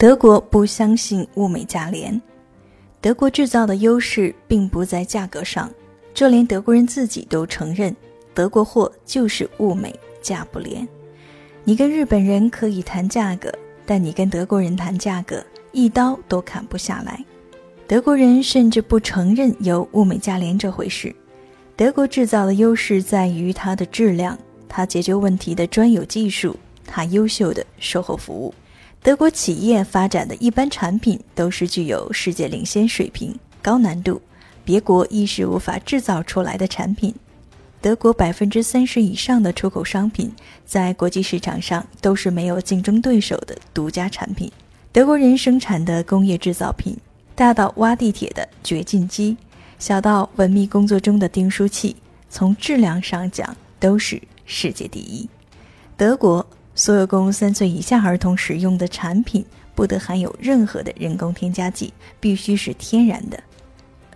德国不相信物美价廉，德国制造的优势并不在价格上，这连德国人自己都承认，德国货就是物美价不廉。你跟日本人可以谈价格，但你跟德国人谈价格，一刀都砍不下来。德国人甚至不承认有物美价廉这回事。德国制造的优势在于它的质量，它解决问题的专有技术，它优秀的售后服务。德国企业发展的一般产品都是具有世界领先水平、高难度、别国一时无法制造出来的产品。德国百分之三十以上的出口商品在国际市场上都是没有竞争对手的独家产品。德国人生产的工业制造品，大到挖地铁的掘进机，小到文秘工作中的订书器，从质量上讲都是世界第一。德国。所有供三岁以下儿童使用的产品不得含有任何的人工添加剂，必须是天然的。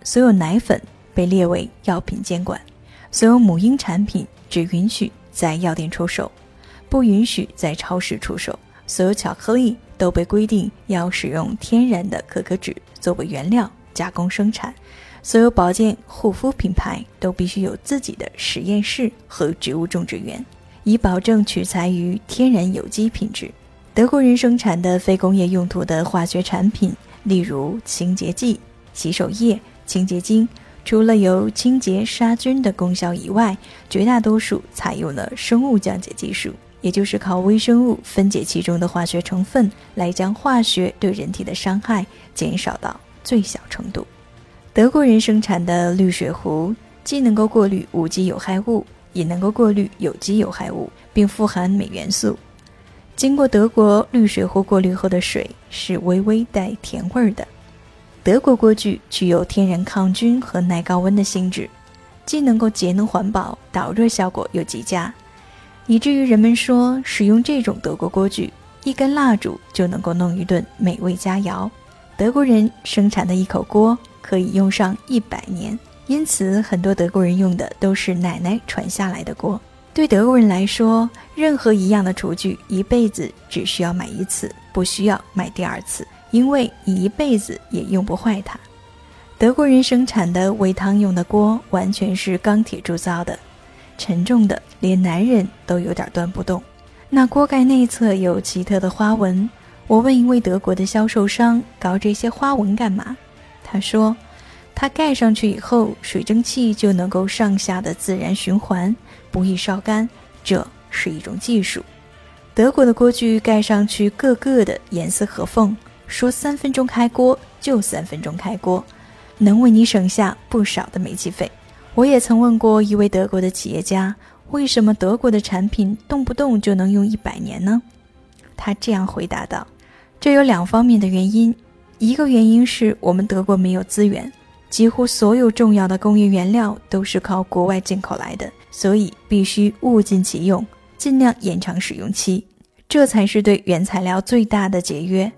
所有奶粉被列为药品监管，所有母婴产品只允许在药店出售，不允许在超市出售。所有巧克力都被规定要使用天然的可可脂作为原料加工生产。所有保健护肤品牌都必须有自己的实验室和植物种植园。以保证取材于天然有机品质。德国人生产的非工业用途的化学产品，例如清洁剂、洗手液、清洁精，除了有清洁杀菌的功效以外，绝大多数采用了生物降解技术，也就是靠微生物分解其中的化学成分，来将化学对人体的伤害减少到最小程度。德国人生产的滤水壶，既能够过滤无机有害物。也能够过滤有机有害物，并富含镁元素。经过德国滤水壶过滤后的水是微微带甜味的。德国锅具具有天然抗菌和耐高温的性质，既能够节能环保，导热效果又极佳，以至于人们说使用这种德国锅具，一根蜡烛就能够弄一顿美味佳肴。德国人生产的一口锅可以用上一百年。因此，很多德国人用的都是奶奶传下来的锅。对德国人来说，任何一样的厨具，一辈子只需要买一次，不需要买第二次，因为你一辈子也用不坏它。德国人生产的煨汤用的锅完全是钢铁铸造的，沉重的连男人都有点端不动。那锅盖内侧有奇特的花纹。我问一位德国的销售商：“搞这些花纹干嘛？”他说。它盖上去以后，水蒸气就能够上下的自然循环，不易烧干。这是一种技术。德国的锅具盖上去，个个的严丝合缝，说三分钟开锅就三分钟开锅，能为你省下不少的煤气费。我也曾问过一位德国的企业家，为什么德国的产品动不动就能用一百年呢？他这样回答道：“这有两方面的原因，一个原因是我们德国没有资源。”几乎所有重要的工业原料都是靠国外进口来的，所以必须物尽其用，尽量延长使用期，这才是对原材料最大的节约。